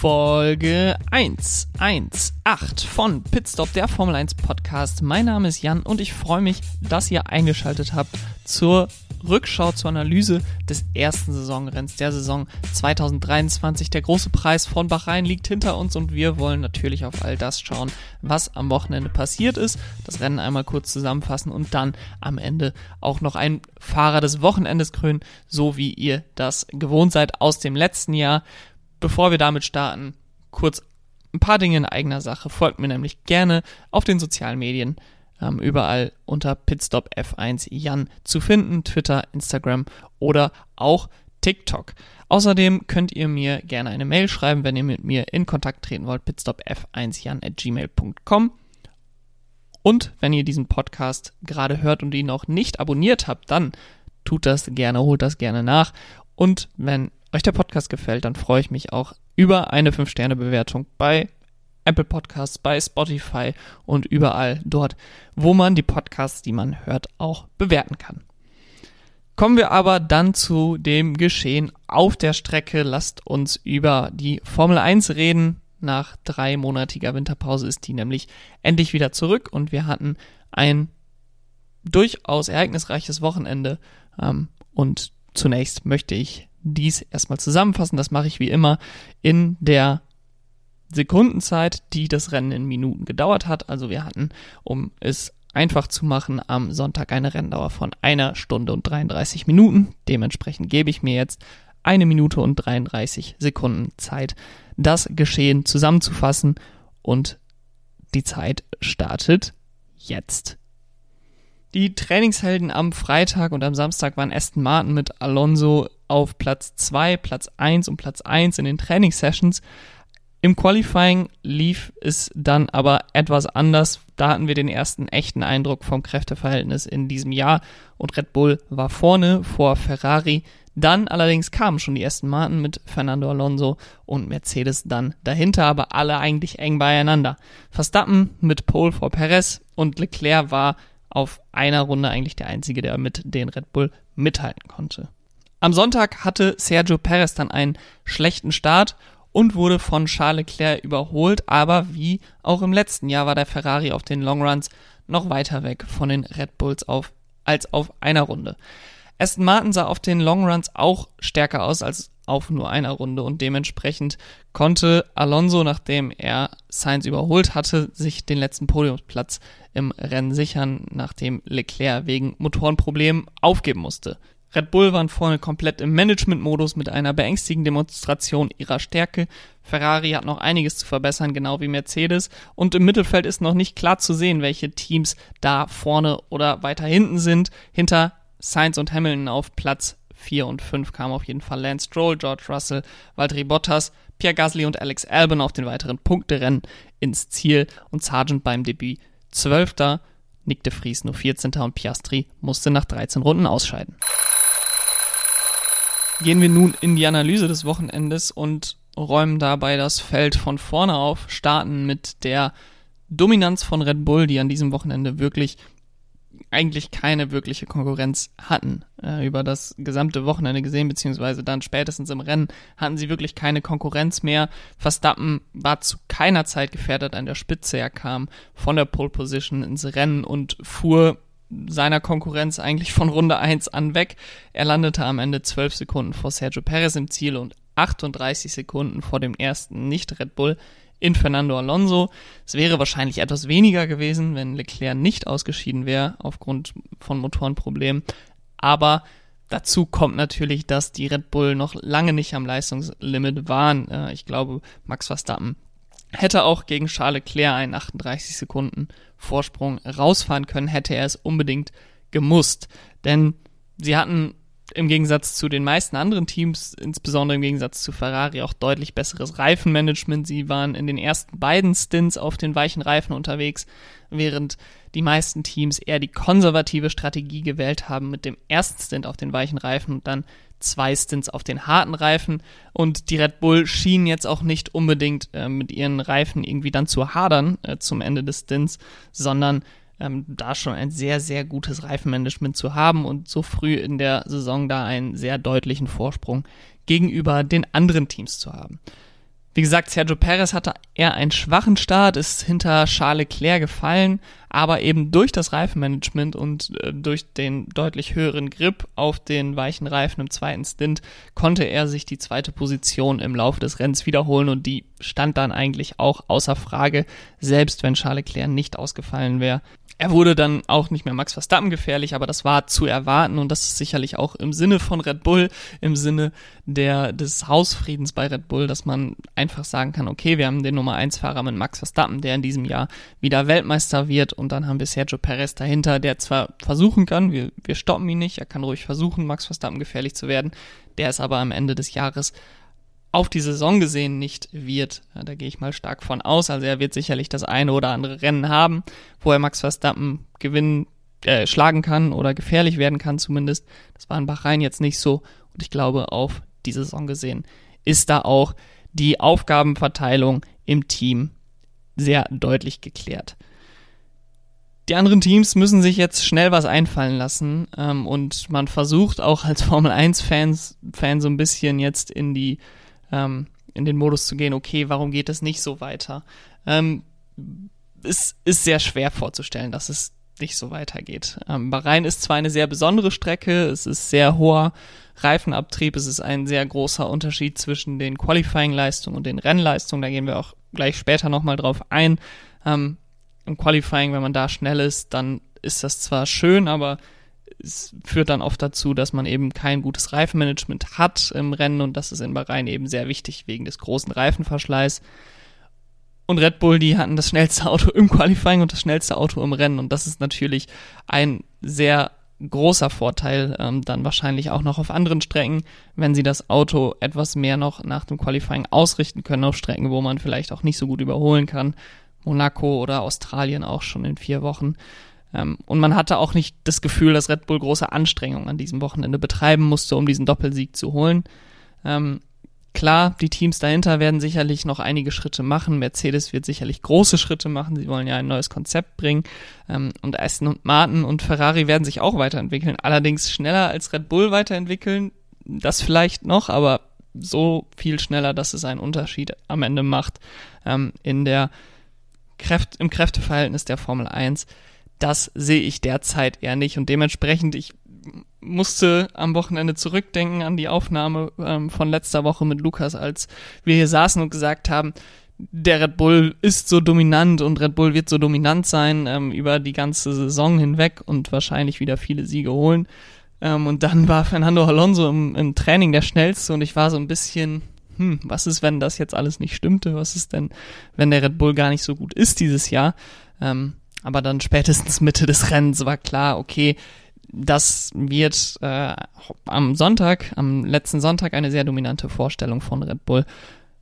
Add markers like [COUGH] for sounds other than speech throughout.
Folge 118 von Pitstop, der Formel 1 Podcast. Mein Name ist Jan und ich freue mich, dass ihr eingeschaltet habt zur Rückschau zur Analyse des ersten Saisonrenns der Saison 2023. Der große Preis von Bahrain liegt hinter uns und wir wollen natürlich auf all das schauen, was am Wochenende passiert ist. Das Rennen einmal kurz zusammenfassen und dann am Ende auch noch ein Fahrer des Wochenendes krönen, so wie ihr das gewohnt seid aus dem letzten Jahr. Bevor wir damit starten, kurz ein paar Dinge in eigener Sache. Folgt mir nämlich gerne auf den sozialen Medien ähm, überall unter Pitstop F1 Jan zu finden, Twitter, Instagram oder auch TikTok. Außerdem könnt ihr mir gerne eine Mail schreiben, wenn ihr mit mir in Kontakt treten wollt, pitstopf1jan at gmail.com. Und wenn ihr diesen Podcast gerade hört und ihn noch nicht abonniert habt, dann tut das gerne, holt das gerne nach. Und wenn euch der Podcast gefällt, dann freue ich mich auch über eine 5-Sterne-Bewertung bei Apple Podcasts, bei Spotify und überall dort, wo man die Podcasts, die man hört, auch bewerten kann. Kommen wir aber dann zu dem Geschehen auf der Strecke. Lasst uns über die Formel 1 reden. Nach dreimonatiger Winterpause ist die nämlich endlich wieder zurück und wir hatten ein durchaus ereignisreiches Wochenende. Ähm, und zunächst möchte ich dies erstmal zusammenfassen. Das mache ich wie immer in der Sekundenzeit, die das Rennen in Minuten gedauert hat. Also wir hatten, um es einfach zu machen, am Sonntag eine Renndauer von einer Stunde und 33 Minuten. Dementsprechend gebe ich mir jetzt eine Minute und 33 Sekunden Zeit, das Geschehen zusammenzufassen und die Zeit startet jetzt. Die Trainingshelden am Freitag und am Samstag waren Aston Martin mit Alonso auf Platz 2, Platz 1 und Platz 1 in den Trainingssessions. Im Qualifying lief es dann aber etwas anders. Da hatten wir den ersten echten Eindruck vom Kräfteverhältnis in diesem Jahr und Red Bull war vorne vor Ferrari. Dann allerdings kamen schon die ersten Martin mit Fernando Alonso und Mercedes dann dahinter, aber alle eigentlich eng beieinander. Verstappen mit Pole vor Perez und Leclerc war auf einer Runde eigentlich der einzige, der mit den Red Bull mithalten konnte. Am Sonntag hatte Sergio Perez dann einen schlechten Start und wurde von Charles Leclerc überholt, aber wie auch im letzten Jahr war der Ferrari auf den Longruns noch weiter weg von den Red Bulls auf, als auf einer Runde. Aston Martin sah auf den Longruns auch stärker aus als auf nur einer Runde und dementsprechend konnte Alonso, nachdem er Sainz überholt hatte, sich den letzten Podiumsplatz im Rennen sichern, nachdem Leclerc wegen Motorenproblemen aufgeben musste. Red Bull waren vorne komplett im Management-Modus mit einer beängstigenden Demonstration ihrer Stärke. Ferrari hat noch einiges zu verbessern, genau wie Mercedes. Und im Mittelfeld ist noch nicht klar zu sehen, welche Teams da vorne oder weiter hinten sind. Hinter Sainz und Hamilton auf Platz 4 und 5 kamen auf jeden Fall Lance Stroll, George Russell, Valtteri Bottas, Pierre Gasly und Alex Albon auf den weiteren Punkterennen ins Ziel und Sargent beim Debüt 12. Nick de Vries nur 14. und Piastri musste nach 13 Runden ausscheiden. Gehen wir nun in die Analyse des Wochenendes und räumen dabei das Feld von vorne auf, starten mit der Dominanz von Red Bull, die an diesem Wochenende wirklich eigentlich keine wirkliche Konkurrenz hatten. Äh, über das gesamte Wochenende gesehen, beziehungsweise dann spätestens im Rennen hatten sie wirklich keine Konkurrenz mehr. Verstappen war zu keiner Zeit gefährdet an der Spitze. Er kam von der Pole Position ins Rennen und fuhr seiner Konkurrenz eigentlich von Runde 1 an weg. Er landete am Ende 12 Sekunden vor Sergio Perez im Ziel und 38 Sekunden vor dem ersten Nicht-Red Bull in Fernando Alonso. Es wäre wahrscheinlich etwas weniger gewesen, wenn Leclerc nicht ausgeschieden wäre aufgrund von Motorenproblemen. Aber dazu kommt natürlich, dass die Red Bull noch lange nicht am Leistungslimit waren. Äh, ich glaube, Max Verstappen hätte auch gegen Charles Leclerc einen 38 Sekunden Vorsprung rausfahren können, hätte er es unbedingt gemusst. Denn sie hatten im Gegensatz zu den meisten anderen Teams, insbesondere im Gegensatz zu Ferrari, auch deutlich besseres Reifenmanagement. Sie waren in den ersten beiden Stints auf den weichen Reifen unterwegs, während die meisten Teams eher die konservative Strategie gewählt haben mit dem ersten Stint auf den weichen Reifen und dann zwei Stints auf den harten Reifen. Und die Red Bull schienen jetzt auch nicht unbedingt äh, mit ihren Reifen irgendwie dann zu hadern äh, zum Ende des Stints, sondern ähm, da schon ein sehr, sehr gutes Reifenmanagement zu haben und so früh in der Saison da einen sehr deutlichen Vorsprung gegenüber den anderen Teams zu haben. Wie gesagt, Sergio Perez hatte eher einen schwachen Start, ist hinter Charles Leclerc gefallen, aber eben durch das Reifenmanagement und äh, durch den deutlich höheren Grip auf den weichen Reifen im zweiten Stint konnte er sich die zweite Position im Laufe des Rennens wiederholen und die stand dann eigentlich auch außer Frage, selbst wenn Charles Leclerc nicht ausgefallen wäre. Er wurde dann auch nicht mehr Max Verstappen gefährlich, aber das war zu erwarten und das ist sicherlich auch im Sinne von Red Bull, im Sinne der, des Hausfriedens bei Red Bull, dass man einfach sagen kann, okay, wir haben den Nummer 1 Fahrer mit Max Verstappen, der in diesem Jahr wieder Weltmeister wird und dann haben wir Sergio Perez dahinter, der zwar versuchen kann, wir, wir stoppen ihn nicht, er kann ruhig versuchen, Max Verstappen gefährlich zu werden, der ist aber am Ende des Jahres auf die Saison gesehen nicht wird. Ja, da gehe ich mal stark von aus. Also er wird sicherlich das eine oder andere Rennen haben, wo er Max Verstappen gewinnen, äh, schlagen kann oder gefährlich werden kann zumindest. Das war in Bahrain jetzt nicht so. Und ich glaube, auf die Saison gesehen ist da auch die Aufgabenverteilung im Team sehr deutlich geklärt. Die anderen Teams müssen sich jetzt schnell was einfallen lassen ähm, und man versucht auch als [LAUGHS] Formel 1 Fans Fan so ein bisschen jetzt in die ähm, in den Modus zu gehen, okay, warum geht es nicht so weiter? Ähm, es ist sehr schwer vorzustellen, dass es nicht so weitergeht. Ähm, Bahrain ist zwar eine sehr besondere Strecke, es ist sehr hoher Reifenabtrieb, es ist ein sehr großer Unterschied zwischen den Qualifying-Leistungen und den Rennleistungen, da gehen wir auch gleich später nochmal drauf ein. Im Qualifying, wenn man da schnell ist, dann ist das zwar schön, aber es führt dann oft dazu, dass man eben kein gutes Reifenmanagement hat im Rennen und das ist in Bahrain eben sehr wichtig wegen des großen Reifenverschleiß. Und Red Bull, die hatten das schnellste Auto im Qualifying und das schnellste Auto im Rennen und das ist natürlich ein sehr großer Vorteil ähm, dann wahrscheinlich auch noch auf anderen Strecken, wenn sie das Auto etwas mehr noch nach dem Qualifying ausrichten können auf Strecken, wo man vielleicht auch nicht so gut überholen kann. Monaco oder Australien auch schon in vier Wochen. Ähm, und man hatte auch nicht das Gefühl, dass Red Bull große Anstrengungen an diesem Wochenende betreiben musste, um diesen Doppelsieg zu holen. Ähm, klar, die Teams dahinter werden sicherlich noch einige Schritte machen. Mercedes wird sicherlich große Schritte machen. Sie wollen ja ein neues Konzept bringen. Ähm, und Aston und Martin und Ferrari werden sich auch weiterentwickeln. Allerdings schneller als Red Bull weiterentwickeln. Das vielleicht noch, aber so viel schneller, dass es einen Unterschied am Ende macht ähm, in der Kräft im Kräfteverhältnis der Formel 1 das sehe ich derzeit eher nicht. Und dementsprechend, ich musste am Wochenende zurückdenken an die Aufnahme ähm, von letzter Woche mit Lukas, als wir hier saßen und gesagt haben, der Red Bull ist so dominant und Red Bull wird so dominant sein ähm, über die ganze Saison hinweg und wahrscheinlich wieder viele Siege holen. Ähm, und dann war Fernando Alonso im, im Training der schnellste und ich war so ein bisschen, hm, was ist, wenn das jetzt alles nicht stimmte? Was ist denn, wenn der Red Bull gar nicht so gut ist dieses Jahr? Ähm, aber dann spätestens [LAUGHS] Mitte des Rennens war klar, okay, das wird äh, am Sonntag, am letzten Sonntag eine sehr dominante Vorstellung von Red Bull,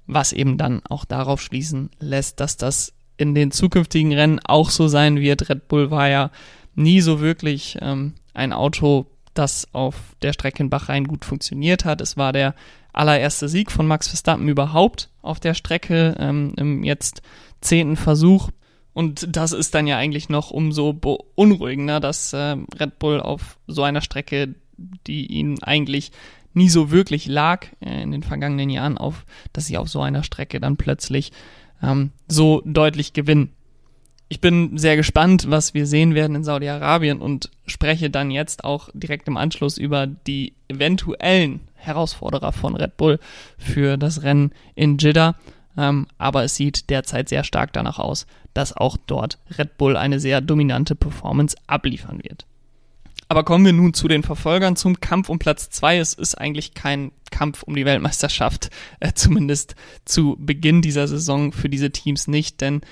was eben dann auch darauf schließen lässt, dass das in den zukünftigen Rennen auch so sein wird. Red Bull war ja nie so wirklich ähm, ein Auto, das auf der Strecke in Bahrain gut funktioniert hat. Es war der allererste Sieg von Max Verstappen überhaupt auf der Strecke ähm, im jetzt zehnten Versuch. Und das ist dann ja eigentlich noch umso beunruhigender, dass äh, Red Bull auf so einer Strecke, die ihnen eigentlich nie so wirklich lag äh, in den vergangenen Jahren, auf, dass sie auf so einer Strecke dann plötzlich ähm, so deutlich gewinnen. Ich bin sehr gespannt, was wir sehen werden in Saudi-Arabien und spreche dann jetzt auch direkt im Anschluss über die eventuellen Herausforderer von Red Bull für das Rennen in Jeddah. Ähm, aber es sieht derzeit sehr stark danach aus, dass auch dort Red Bull eine sehr dominante Performance abliefern wird. Aber kommen wir nun zu den Verfolgern zum Kampf um Platz zwei. Es ist eigentlich kein Kampf um die Weltmeisterschaft, [LAUGHS] äh, zumindest zu Beginn dieser Saison für diese Teams nicht, denn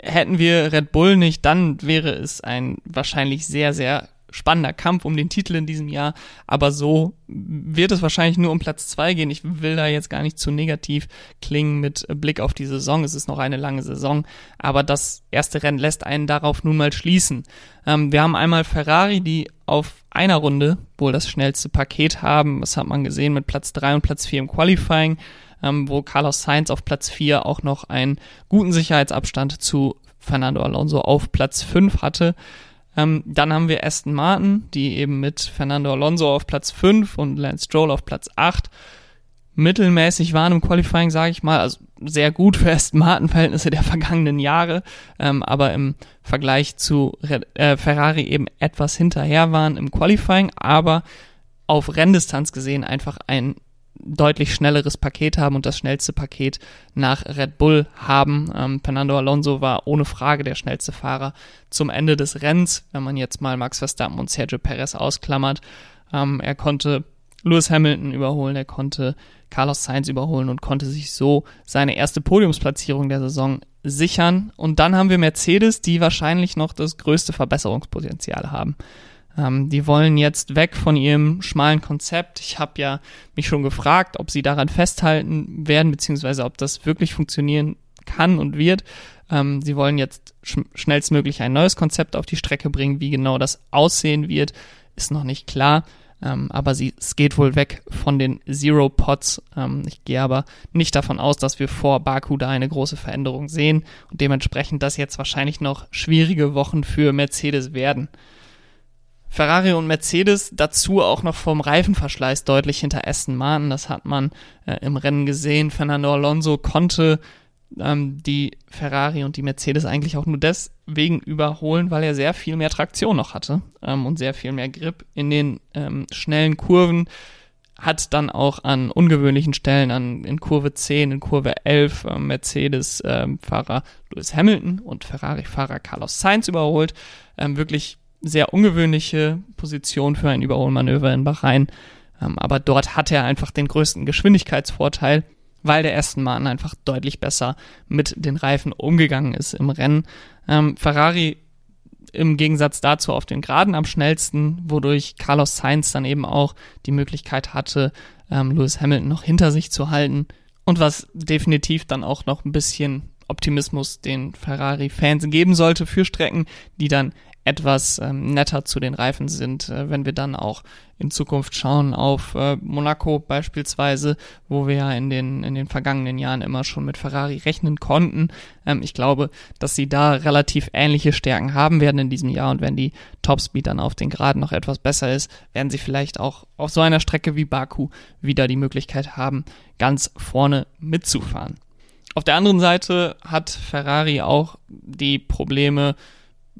hätten wir Red Bull nicht, dann wäre es ein wahrscheinlich sehr, sehr spannender Kampf um den Titel in diesem Jahr, aber so wird es wahrscheinlich nur um Platz zwei gehen. Ich will da jetzt gar nicht zu negativ klingen mit Blick auf die Saison. Es ist noch eine lange Saison, aber das erste Rennen lässt einen darauf nun mal schließen. Ähm, wir haben einmal Ferrari, die auf einer Runde wohl das schnellste Paket haben. Das hat man gesehen mit Platz drei und Platz vier im Qualifying, ähm, wo Carlos Sainz auf Platz vier auch noch einen guten Sicherheitsabstand zu Fernando Alonso auf Platz fünf hatte. Ähm, dann haben wir Aston Martin, die eben mit Fernando Alonso auf Platz 5 und Lance Stroll auf Platz 8 mittelmäßig waren im Qualifying, sage ich mal. Also sehr gut für Aston Martin-Verhältnisse der vergangenen Jahre, ähm, aber im Vergleich zu äh, Ferrari eben etwas hinterher waren im Qualifying, aber auf Renndistanz gesehen einfach ein deutlich schnelleres Paket haben und das schnellste Paket nach Red Bull haben. Ähm, Fernando Alonso war ohne Frage der schnellste Fahrer zum Ende des Rennens, wenn man jetzt mal Max Verstappen und Sergio Perez ausklammert. Ähm, er konnte Lewis Hamilton überholen, er konnte Carlos Sainz überholen und konnte sich so seine erste Podiumsplatzierung der Saison sichern. Und dann haben wir Mercedes, die wahrscheinlich noch das größte Verbesserungspotenzial haben. Ähm, die wollen jetzt weg von ihrem schmalen Konzept. Ich habe ja mich schon gefragt, ob sie daran festhalten werden, beziehungsweise ob das wirklich funktionieren kann und wird. Ähm, sie wollen jetzt sch schnellstmöglich ein neues Konzept auf die Strecke bringen. Wie genau das aussehen wird, ist noch nicht klar. Ähm, aber sie, es geht wohl weg von den Zero Pods. Ähm, ich gehe aber nicht davon aus, dass wir vor Baku da eine große Veränderung sehen und dementsprechend das jetzt wahrscheinlich noch schwierige Wochen für Mercedes werden. Ferrari und Mercedes dazu auch noch vom Reifenverschleiß deutlich hinter Aston Martin. Das hat man äh, im Rennen gesehen. Fernando Alonso konnte ähm, die Ferrari und die Mercedes eigentlich auch nur deswegen überholen, weil er sehr viel mehr Traktion noch hatte ähm, und sehr viel mehr Grip in den ähm, schnellen Kurven. Hat dann auch an ungewöhnlichen Stellen, an, in Kurve 10, in Kurve 11, äh, Mercedes-Fahrer ähm, Lewis Hamilton und Ferrari-Fahrer Carlos Sainz überholt. Ähm, wirklich sehr ungewöhnliche Position für ein Überholmanöver in Bahrain. Ähm, aber dort hat er einfach den größten Geschwindigkeitsvorteil weil der Aston Martin einfach deutlich besser mit den Reifen umgegangen ist im Rennen. Ähm, Ferrari im Gegensatz dazu auf den Geraden am schnellsten, wodurch Carlos Sainz dann eben auch die Möglichkeit hatte, ähm, Lewis Hamilton noch hinter sich zu halten. Und was definitiv dann auch noch ein bisschen Optimismus den Ferrari-Fans geben sollte für Strecken, die dann etwas ähm, netter zu den Reifen sind, äh, wenn wir dann auch in Zukunft schauen auf äh, Monaco beispielsweise, wo wir ja in den, in den vergangenen Jahren immer schon mit Ferrari rechnen konnten. Ähm, ich glaube, dass sie da relativ ähnliche Stärken haben werden in diesem Jahr und wenn die Topspeed dann auf den Geraden noch etwas besser ist, werden sie vielleicht auch auf so einer Strecke wie Baku wieder die Möglichkeit haben, ganz vorne mitzufahren. Auf der anderen Seite hat Ferrari auch die Probleme,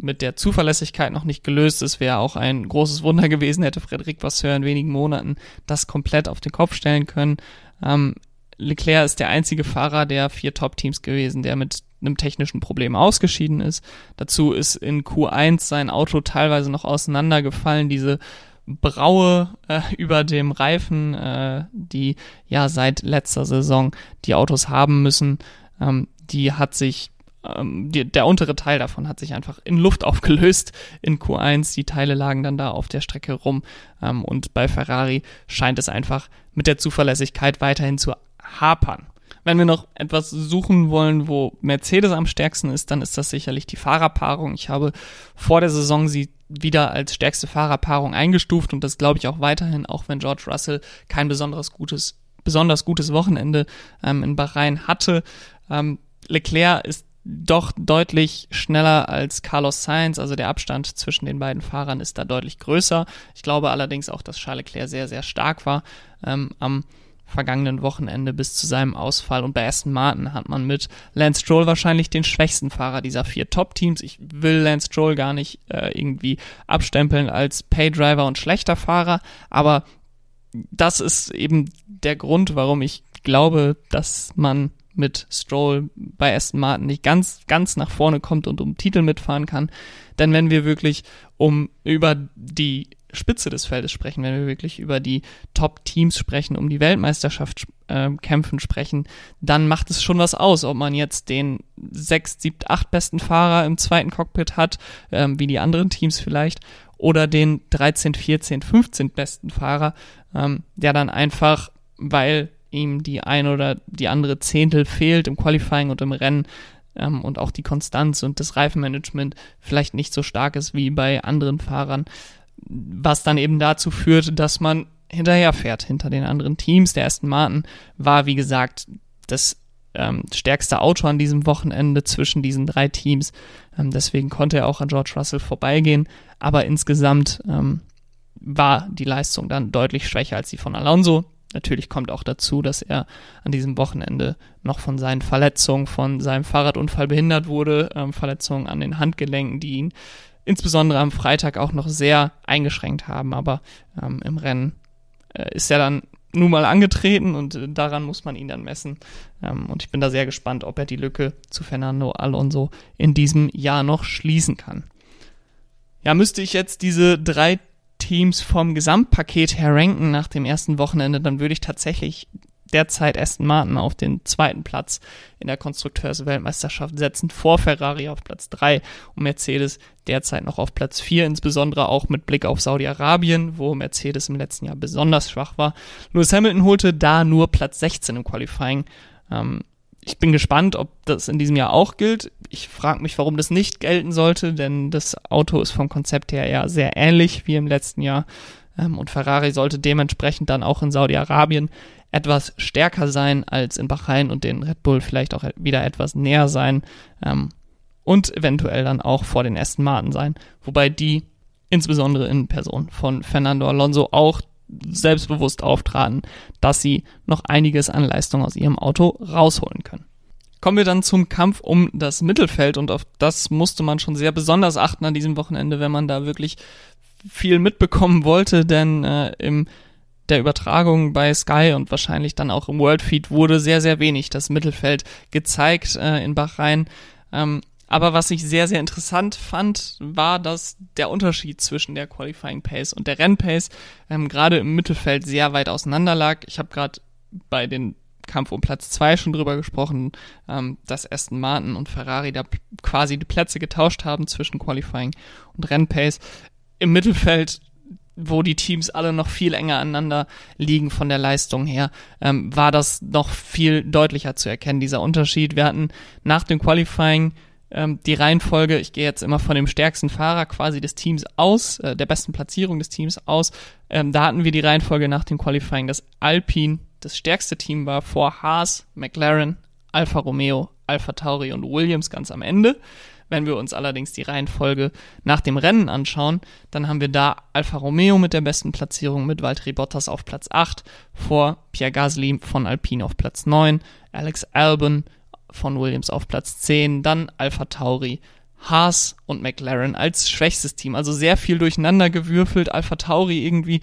mit der Zuverlässigkeit noch nicht gelöst ist, wäre auch ein großes Wunder gewesen, hätte Frederik Vasseur in wenigen Monaten das komplett auf den Kopf stellen können. Ähm, Leclerc ist der einzige Fahrer der vier Top-Teams gewesen, der mit einem technischen Problem ausgeschieden ist. Dazu ist in Q1 sein Auto teilweise noch auseinandergefallen. Diese Braue äh, [LAUGHS] über dem Reifen, äh, die ja seit letzter Saison die Autos haben müssen, ähm, die hat sich ähm, die, der untere Teil davon hat sich einfach in Luft [LAUGHS] aufgelöst in Q1. Die Teile lagen dann da auf der Strecke rum. Ähm, und bei Ferrari scheint es einfach mit der Zuverlässigkeit weiterhin zu hapern. Wenn wir noch etwas suchen wollen, wo Mercedes am stärksten ist, dann ist das sicherlich die Fahrerpaarung. Ich habe vor der Saison sie wieder als stärkste Fahrerpaarung eingestuft und das glaube ich auch weiterhin, auch wenn George Russell kein besonderes gutes, besonders gutes Wochenende ähm, in Bahrain hatte. Ähm, Leclerc ist doch deutlich schneller als Carlos Sainz, also der Abstand zwischen den beiden Fahrern ist da deutlich größer. Ich glaube allerdings auch, dass Charles Leclerc sehr, sehr stark war ähm, am vergangenen Wochenende bis zu seinem Ausfall. Und bei Aston Martin hat man mit Lance Stroll wahrscheinlich den schwächsten Fahrer dieser vier Top-Teams. Ich will Lance Stroll gar nicht äh, irgendwie abstempeln als Paydriver und schlechter Fahrer, aber das ist eben der Grund, warum ich glaube, dass man mit Stroll bei Aston Martin nicht ganz, ganz nach vorne kommt und um Titel mitfahren kann. Denn wenn wir wirklich um über die Spitze des Feldes sprechen, wenn wir wirklich über die Top-Teams sprechen, um die Weltmeisterschaft äh, kämpfen sprechen, dann macht es schon was aus, ob man jetzt den sechs, sieben, acht besten Fahrer im zweiten Cockpit hat, ähm, wie die anderen Teams vielleicht, oder den 13, 14, 15 besten Fahrer, ähm, der dann einfach, weil ihm die ein oder die andere Zehntel fehlt im Qualifying und im Rennen ähm, und auch die Konstanz und das Reifenmanagement vielleicht nicht so stark ist wie bei anderen Fahrern, was dann eben dazu führt, dass man hinterherfährt hinter den anderen Teams. Der Aston Martin war, wie gesagt, das ähm, stärkste Auto an diesem Wochenende zwischen diesen drei Teams. Ähm, deswegen konnte er auch an George Russell vorbeigehen. Aber insgesamt ähm, war die Leistung dann deutlich schwächer als die von Alonso natürlich kommt auch dazu, dass er an diesem Wochenende noch von seinen Verletzungen, von seinem Fahrradunfall behindert wurde, ähm, Verletzungen an den Handgelenken, die ihn insbesondere am Freitag auch noch sehr eingeschränkt haben. Aber ähm, im Rennen äh, ist er dann nun mal angetreten und äh, daran muss man ihn dann messen. Ähm, und ich bin da sehr gespannt, ob er die Lücke zu Fernando Alonso in diesem Jahr noch schließen kann. Ja, müsste ich jetzt diese drei Teams vom Gesamtpaket her ranken nach dem ersten Wochenende, dann würde ich tatsächlich derzeit Aston Martin auf den zweiten Platz in der Konstrukteursweltmeisterschaft setzen, vor Ferrari auf Platz 3 und Mercedes derzeit noch auf Platz 4, insbesondere auch mit Blick auf Saudi-Arabien, wo Mercedes im letzten Jahr besonders schwach war. Lewis Hamilton holte da nur Platz 16 im Qualifying. Ähm, ich bin gespannt, ob das in diesem Jahr auch gilt. Ich frage mich, warum das nicht gelten sollte, denn das Auto ist vom Konzept her ja sehr ähnlich wie im letzten Jahr. Ähm, und Ferrari sollte dementsprechend dann auch in Saudi-Arabien etwas stärker sein als in Bahrain und den Red Bull vielleicht auch wieder etwas näher sein ähm, und eventuell dann auch vor den Aston Martin sein, wobei die insbesondere in Person von Fernando Alonso auch selbstbewusst auftraten, dass sie noch einiges an Leistung aus ihrem Auto rausholen können. Kommen wir dann zum Kampf um das Mittelfeld und auf das musste man schon sehr besonders achten an diesem Wochenende, wenn man da wirklich viel mitbekommen wollte, denn äh, im der Übertragung bei Sky und wahrscheinlich dann auch im Worldfeed wurde sehr, sehr wenig das Mittelfeld gezeigt äh, in Bahrain. Ähm, aber was ich sehr, sehr interessant fand, war, dass der Unterschied zwischen der Qualifying Pace und der Rennpace ähm, gerade im Mittelfeld sehr weit auseinander lag. Ich habe gerade bei den Kampf um Platz zwei schon drüber gesprochen, ähm, dass Aston Martin und Ferrari da quasi die Plätze getauscht haben zwischen Qualifying und Rennpace. Im Mittelfeld wo die Teams alle noch viel enger aneinander liegen von der Leistung her, ähm, war das noch viel deutlicher zu erkennen, dieser Unterschied. Wir hatten nach dem Qualifying ähm, die Reihenfolge, ich gehe jetzt immer von dem stärksten Fahrer quasi des Teams aus, äh, der besten Platzierung des Teams aus. Ähm, da hatten wir die Reihenfolge nach dem Qualifying, dass Alpine das stärkste Team war vor Haas, McLaren, Alfa Romeo, Alfa Tauri und Williams ganz am Ende. Wenn wir uns allerdings die Reihenfolge nach dem Rennen anschauen, dann haben wir da Alfa Romeo mit der besten Platzierung mit Valtteri Bottas auf Platz 8, vor Pierre Gasly von Alpine auf Platz 9, Alex Albon von Williams auf Platz 10, dann Alpha Tauri, Haas und McLaren als schwächstes Team. Also sehr viel durcheinander gewürfelt. Alpha Tauri irgendwie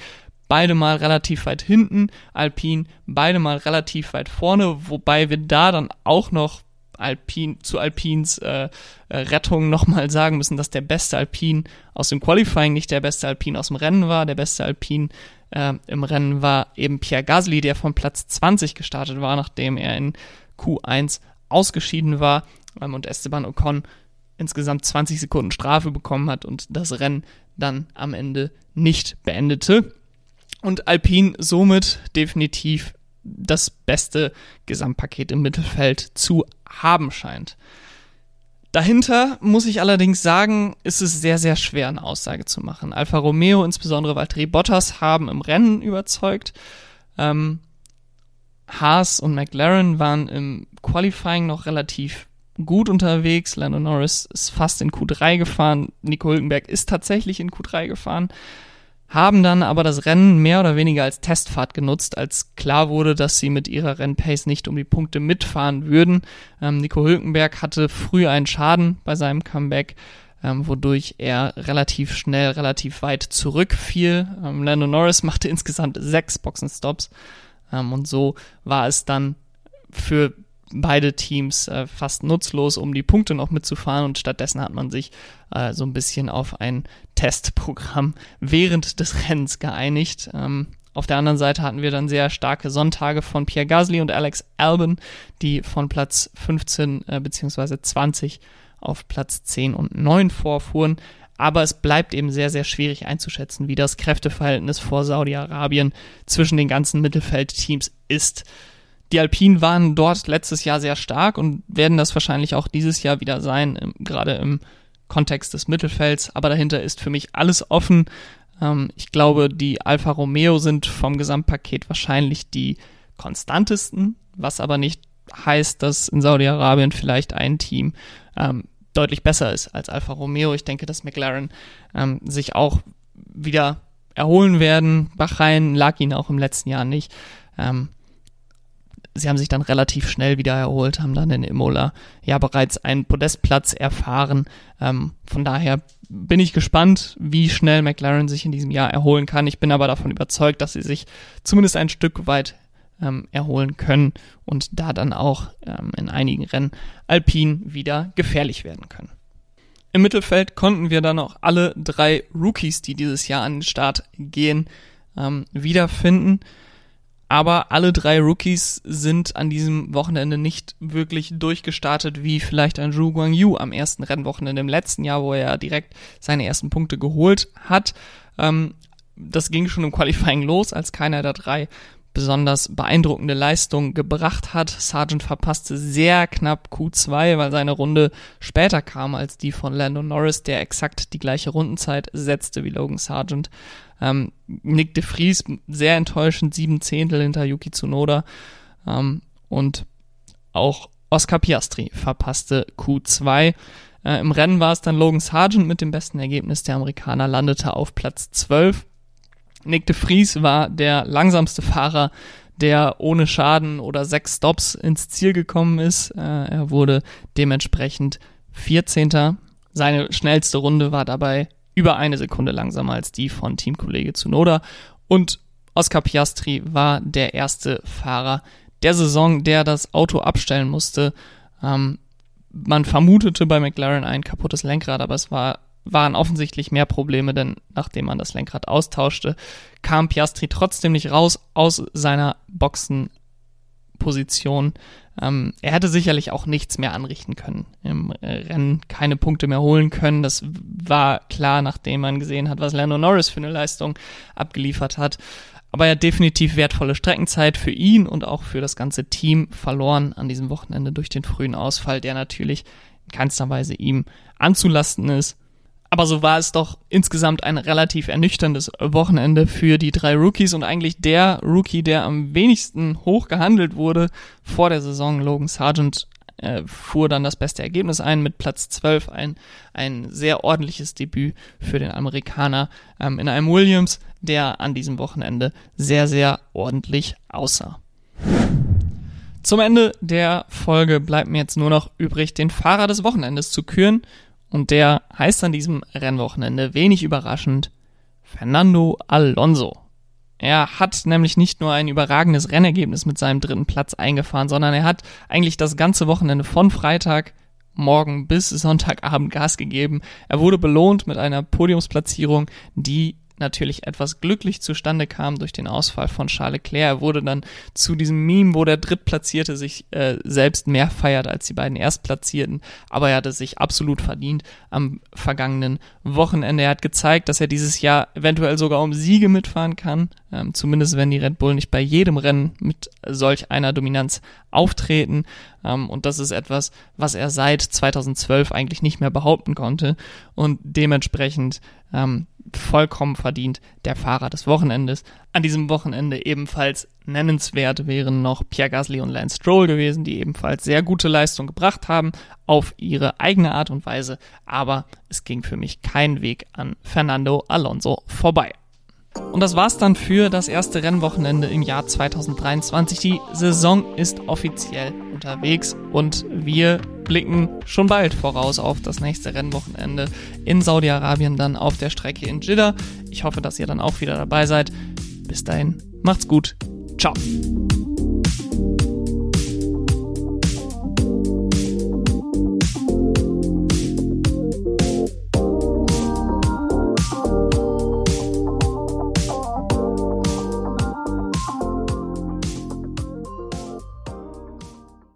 beide mal relativ weit hinten, Alpine beide mal relativ weit vorne, wobei wir da dann auch noch Alpin, zu Alpins äh, äh, Rettung nochmal sagen müssen, dass der beste Alpin aus dem Qualifying nicht der beste Alpin aus dem Rennen war. Der beste Alpin äh, im Rennen war eben Pierre Gasly, der von Platz 20 gestartet war, nachdem er in Q1 ausgeschieden war ähm, und Esteban Ocon insgesamt 20 Sekunden Strafe bekommen hat und das Rennen dann am Ende nicht beendete. Und Alpine somit definitiv das beste Gesamtpaket im Mittelfeld zu haben scheint. Dahinter muss ich allerdings sagen, ist es sehr, sehr schwer, eine Aussage zu machen. Alfa Romeo, insbesondere Valtteri Bottas, haben im Rennen überzeugt. Ähm, Haas und McLaren waren im Qualifying noch relativ gut unterwegs. Lando Norris ist fast in Q3 gefahren. Nico Hülkenberg ist tatsächlich in Q3 gefahren haben dann aber das Rennen mehr oder weniger als Testfahrt genutzt, als klar wurde, dass sie mit ihrer Rennpace nicht um die Punkte mitfahren würden. Ähm, Nico Hülkenberg hatte früh einen Schaden bei seinem Comeback, ähm, wodurch er relativ schnell, relativ weit zurückfiel. Ähm, Lando Norris machte insgesamt sechs Boxenstops ähm, und so war es dann für beide Teams äh, fast nutzlos, um die Punkte noch mitzufahren und stattdessen hat man sich äh, so ein bisschen auf ein Testprogramm während des Rennens geeinigt. Ähm, auf der anderen Seite hatten wir dann sehr starke Sonntage von Pierre Gasly und Alex Albon, die von Platz 15 äh, bzw. 20 auf Platz 10 und 9 vorfuhren. Aber es bleibt eben sehr, sehr schwierig einzuschätzen, wie das Kräfteverhältnis vor Saudi-Arabien zwischen den ganzen Mittelfeldteams ist. Die Alpinen waren dort letztes Jahr sehr stark und werden das wahrscheinlich auch dieses Jahr wieder sein, im, gerade im Kontext des Mittelfelds. Aber dahinter ist für mich alles offen. Ähm, ich glaube, die Alfa Romeo sind vom Gesamtpaket wahrscheinlich die konstantesten, was aber nicht heißt, dass in Saudi-Arabien vielleicht ein Team ähm, deutlich besser ist als Alfa Romeo. Ich denke, dass McLaren ähm, sich auch wieder erholen werden. Bahrain lag ihnen auch im letzten Jahr nicht. Ähm, sie haben sich dann relativ schnell wieder erholt, haben dann in Imola ja bereits einen Podestplatz erfahren. Ähm, von daher bin ich gespannt, wie schnell McLaren sich in diesem Jahr erholen kann. Ich bin aber davon überzeugt, dass sie sich zumindest ein Stück weit ähm, erholen können und da dann auch ähm, in einigen Rennen Alpin wieder gefährlich werden können. Im Mittelfeld konnten wir dann auch alle drei Rookies, die dieses Jahr an den Start gehen, ähm, wiederfinden. Aber alle drei Rookies sind an diesem Wochenende nicht wirklich durchgestartet, wie vielleicht ein Zhu Guangyu am ersten Rennwochenende im letzten Jahr, wo er direkt seine ersten Punkte geholt hat. Ähm, das ging schon im Qualifying los, als keiner der drei besonders beeindruckende Leistung gebracht hat. Sargent verpasste sehr knapp Q2, weil seine Runde später kam als die von Lando Norris, der exakt die gleiche Rundenzeit setzte wie Logan Sargent. Ähm, Nick de Vries sehr enttäuschend, sieben Zehntel hinter Yuki Tsunoda. Ähm, und auch Oscar Piastri verpasste Q2. Äh, Im Rennen war es dann Logan Sargent mit dem besten Ergebnis. Der Amerikaner landete auf Platz 12. Nick de Vries war der langsamste Fahrer, der ohne Schaden oder sechs Stops ins Ziel gekommen ist. Äh, er wurde dementsprechend 14. Seine schnellste Runde war dabei über eine Sekunde langsamer als die von Teamkollege Tsunoda. Und Oscar Piastri war der erste Fahrer der Saison, der das Auto abstellen musste. Ähm, man vermutete bei McLaren ein kaputtes Lenkrad, aber es war, waren offensichtlich mehr Probleme, denn nachdem man das Lenkrad austauschte, kam Piastri trotzdem nicht raus aus seiner Boxenposition. Ähm, er hätte sicherlich auch nichts mehr anrichten können im Rennen, keine Punkte mehr holen können. Das war klar, nachdem man gesehen hat, was Lando Norris für eine Leistung abgeliefert hat. Aber er hat definitiv wertvolle Streckenzeit für ihn und auch für das ganze Team verloren an diesem Wochenende durch den frühen Ausfall, der natürlich in keinster Weise ihm anzulasten ist. Aber so war es doch insgesamt ein relativ ernüchterndes Wochenende für die drei Rookies und eigentlich der Rookie, der am wenigsten hoch gehandelt wurde vor der Saison, Logan Sargent, äh, fuhr dann das beste Ergebnis ein mit Platz 12, ein, ein sehr ordentliches Debüt für den Amerikaner ähm, in einem Williams, der an diesem Wochenende sehr, sehr ordentlich aussah. Zum Ende der Folge bleibt mir jetzt nur noch übrig, den Fahrer des Wochenendes zu küren. Und der heißt an diesem Rennwochenende wenig überraschend Fernando Alonso. Er hat nämlich nicht nur ein überragendes Rennergebnis mit seinem dritten Platz eingefahren, sondern er hat eigentlich das ganze Wochenende von Freitag morgen bis Sonntagabend Gas gegeben. Er wurde belohnt mit einer Podiumsplatzierung, die natürlich etwas glücklich zustande kam durch den Ausfall von Charles Leclerc. Er wurde dann zu diesem Meme, wo der Drittplatzierte sich äh, selbst mehr feiert als die beiden Erstplatzierten. Aber er hatte sich absolut verdient am vergangenen Wochenende. Er hat gezeigt, dass er dieses Jahr eventuell sogar um Siege mitfahren kann. Ähm, zumindest wenn die Red Bull nicht bei jedem Rennen mit solch einer Dominanz auftreten. Ähm, und das ist etwas, was er seit 2012 eigentlich nicht mehr behaupten konnte. Und dementsprechend ähm, vollkommen verdient der Fahrer des Wochenendes. An diesem Wochenende ebenfalls nennenswert wären noch Pierre Gasly und Lance Stroll gewesen, die ebenfalls sehr gute Leistung gebracht haben auf ihre eigene Art und Weise, aber es ging für mich kein Weg an Fernando Alonso vorbei. Und das war's dann für das erste Rennwochenende im Jahr 2023. Die Saison ist offiziell unterwegs und wir blicken schon bald voraus auf das nächste Rennwochenende in Saudi-Arabien, dann auf der Strecke in Jeddah. Ich hoffe, dass ihr dann auch wieder dabei seid. Bis dahin, macht's gut. Ciao.